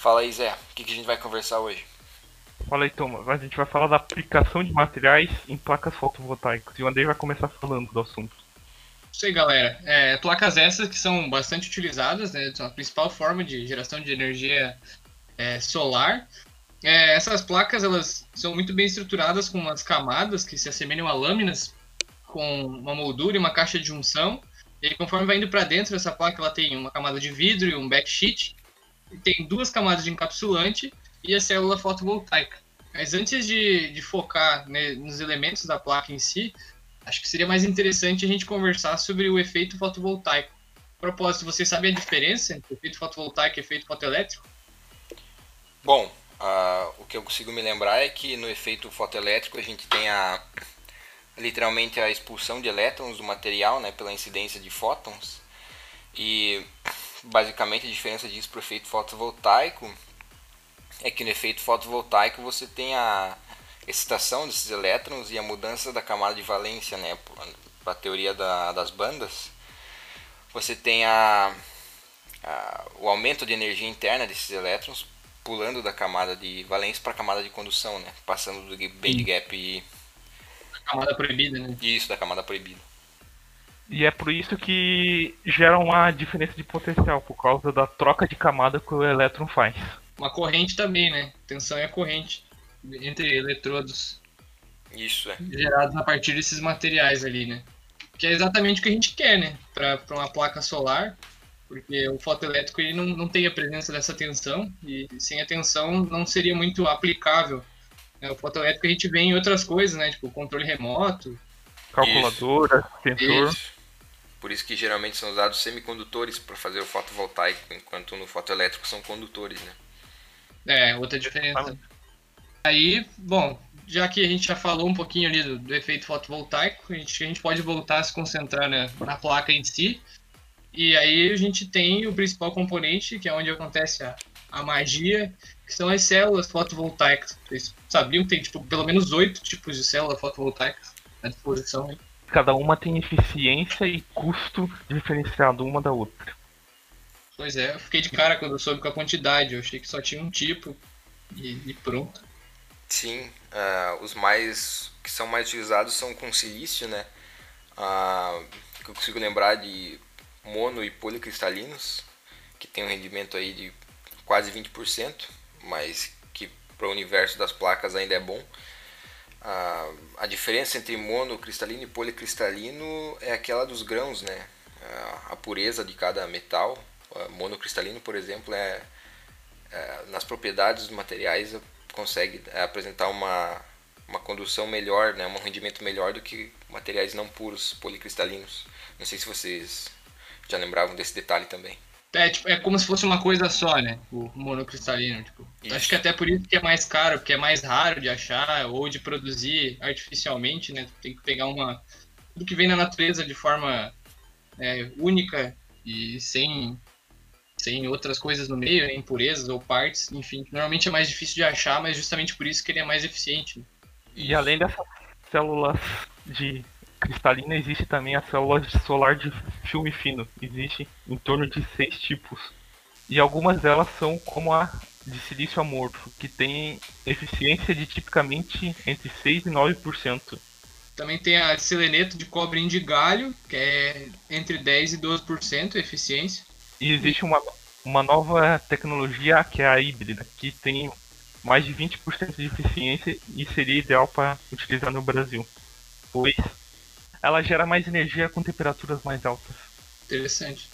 Fala aí, Zé, o que, que a gente vai conversar hoje? Fala aí, Thomas. A gente vai falar da aplicação de materiais em placas fotovoltaicas. E o André vai começar falando do assunto. Isso aí, galera. É, placas essas que são bastante utilizadas, né? São a principal forma de geração de energia é, solar. É, essas placas elas são muito bem estruturadas com umas camadas que se assemelham a lâminas com uma moldura e uma caixa de junção. E conforme vai indo para dentro dessa placa, ela tem uma camada de vidro e um backsheet tem duas camadas de encapsulante e a célula fotovoltaica. Mas antes de, de focar né, nos elementos da placa em si, acho que seria mais interessante a gente conversar sobre o efeito fotovoltaico. A propósito, você sabe a diferença entre efeito fotovoltaico e efeito fotoelétrico? Bom, uh, o que eu consigo me lembrar é que no efeito fotoelétrico a gente tem a literalmente a expulsão de elétrons do material né, pela incidência de fótons. E basicamente a diferença disso para o efeito fotovoltaico é que no efeito fotovoltaico você tem a excitação desses elétrons e a mudança da camada de valência, né, para a teoria da, das bandas. Você tem a, a, o aumento de energia interna desses elétrons pulando da camada de valência para a camada de condução, né, passando do band gap e da camada proibida, né? Isso, da camada proibida. E é por isso que gera uma diferença de potencial, por causa da troca de camada que o elétron faz. Uma corrente também, né? Tensão é corrente entre eletrodos. Isso, é. Gerados a partir desses materiais ali, né? Que é exatamente o que a gente quer, né? Para uma placa solar, porque o fotoelétrico ele não, não tem a presença dessa tensão, e sem a tensão não seria muito aplicável. Né? O fotoelétrico a gente vê em outras coisas, né? Tipo controle remoto. Calculadora, sensor. Isso. Por isso que geralmente são usados semicondutores para fazer o fotovoltaico, enquanto no fotoelétrico são condutores, né? É, outra diferença. Aí, bom, já que a gente já falou um pouquinho ali do, do efeito fotovoltaico, a gente, a gente pode voltar a se concentrar né, na placa em si. E aí a gente tem o principal componente, que é onde acontece a, a magia, que são as células fotovoltaicas. Vocês sabiam que tem tipo, pelo menos oito tipos de células fotovoltaicas à disposição. Hein? Cada uma tem eficiência e custo diferenciado uma da outra. Pois é, eu fiquei de cara quando eu soube com a quantidade, eu achei que só tinha um tipo e, e pronto. Sim, uh, os mais que são mais utilizados são com silício, né? Uh, que eu consigo lembrar de mono e policristalinos, que tem um rendimento aí de quase 20%, mas que para o universo das placas ainda é bom. A, a diferença entre monocristalino e policristalino é aquela dos grãos, né? A, a pureza de cada metal. monocristalino, por exemplo, é, é, nas propriedades dos materiais consegue apresentar uma, uma condução melhor, né? um rendimento melhor do que materiais não puros policristalinos. Não sei se vocês já lembravam desse detalhe também. É, tipo, é como se fosse uma coisa só, né? O monocristalino. Tipo. Acho que até por isso que é mais caro, porque é mais raro de achar ou de produzir artificialmente, né? Tem que pegar uma. Tudo que vem na natureza de forma é, única e sem, sem outras coisas no meio, né? impurezas ou partes, enfim. Normalmente é mais difícil de achar, mas justamente por isso que ele é mais eficiente. Né? E além dessas células de cristalina existe também a célula solar de filme fino. Existe em torno de seis tipos. E algumas delas são como a de silício amorfo, que tem eficiência de tipicamente entre 6 e 9%. Também tem a de seleneto de cobre de galho, que é entre 10 e 12% eficiência. E existe uma, uma nova tecnologia que é a híbrida, que tem mais de 20% de eficiência e seria ideal para utilizar no Brasil, pois ela gera mais energia com temperaturas mais altas. Interessante.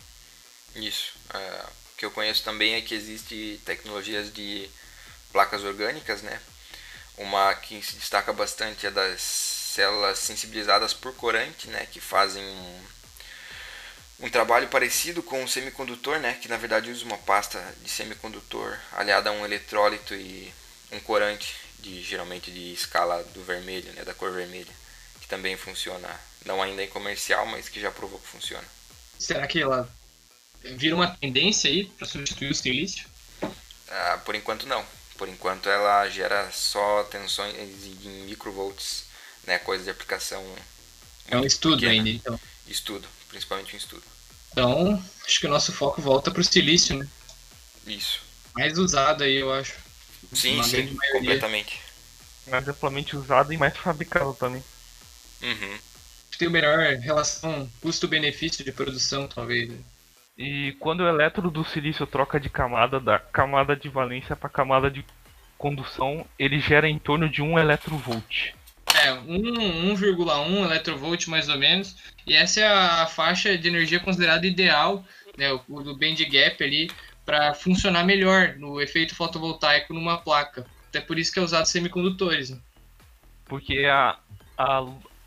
Isso. Uh, o que eu conheço também é que existe tecnologias de placas orgânicas, né? Uma que se destaca bastante é das células sensibilizadas por corante, né? Que fazem um, um trabalho parecido com um semicondutor, né? Que na verdade usa uma pasta de semicondutor aliada a um eletrólito e um corante de geralmente de escala do vermelho, né? Da cor vermelha, que também funciona não ainda em comercial, mas que já provou que funciona. Será que ela vira uma tendência aí para substituir o silício? Ah, por enquanto não. Por enquanto ela gera só tensões em microvolts, né, coisa de aplicação. É um estudo pequena. ainda, então. Estudo, principalmente um estudo. Então, acho que o nosso foco volta para o silício, né? Isso. mais usado aí, eu acho. Sim, Uma sim, completamente. Mais amplamente usado e mais fabricado também. Uhum. Tem o melhor relação custo-benefício de produção, talvez. né? E quando o elétrodo do silício troca de camada, da camada de valência para camada de condução, ele gera em torno de 1 electrovolt. É, um- 1,1 electrovolt mais ou menos. E essa é a faixa de energia considerada ideal, né, o, o do band gap ali, para funcionar melhor no efeito fotovoltaico numa placa. Até por isso que é usado semicondutores. né? Porque a, a,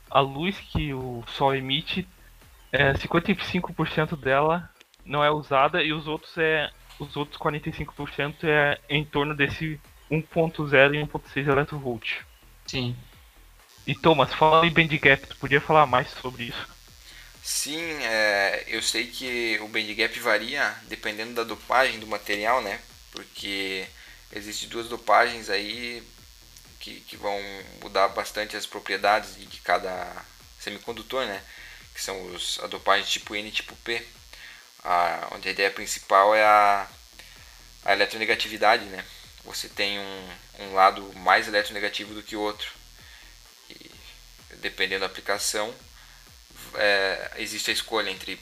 a luz que o Sol emite, é, 55% dela não é usada e os outros é os outros 45% é em torno desse 1.0 e 1.6 electrovolt. Sim. E Thomas, fala em bandgap, tu podia falar mais sobre isso? Sim, é, eu sei que o band gap varia dependendo da dopagem do material, né? Porque existem duas dopagens aí que, que vão mudar bastante as propriedades de, cada semicondutor, né? Que são os, a dopagem tipo N e tipo P. A, onde a ideia principal é a, a eletronegatividade, né? Você tem um, um lado mais eletronegativo do que o outro. E dependendo da aplicação, é, existe a escolha entre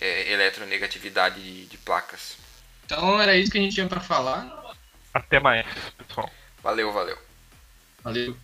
é, eletronegatividade de, de placas. Então era isso que a gente tinha para falar. Até mais, pessoal. Valeu, valeu. Valeu.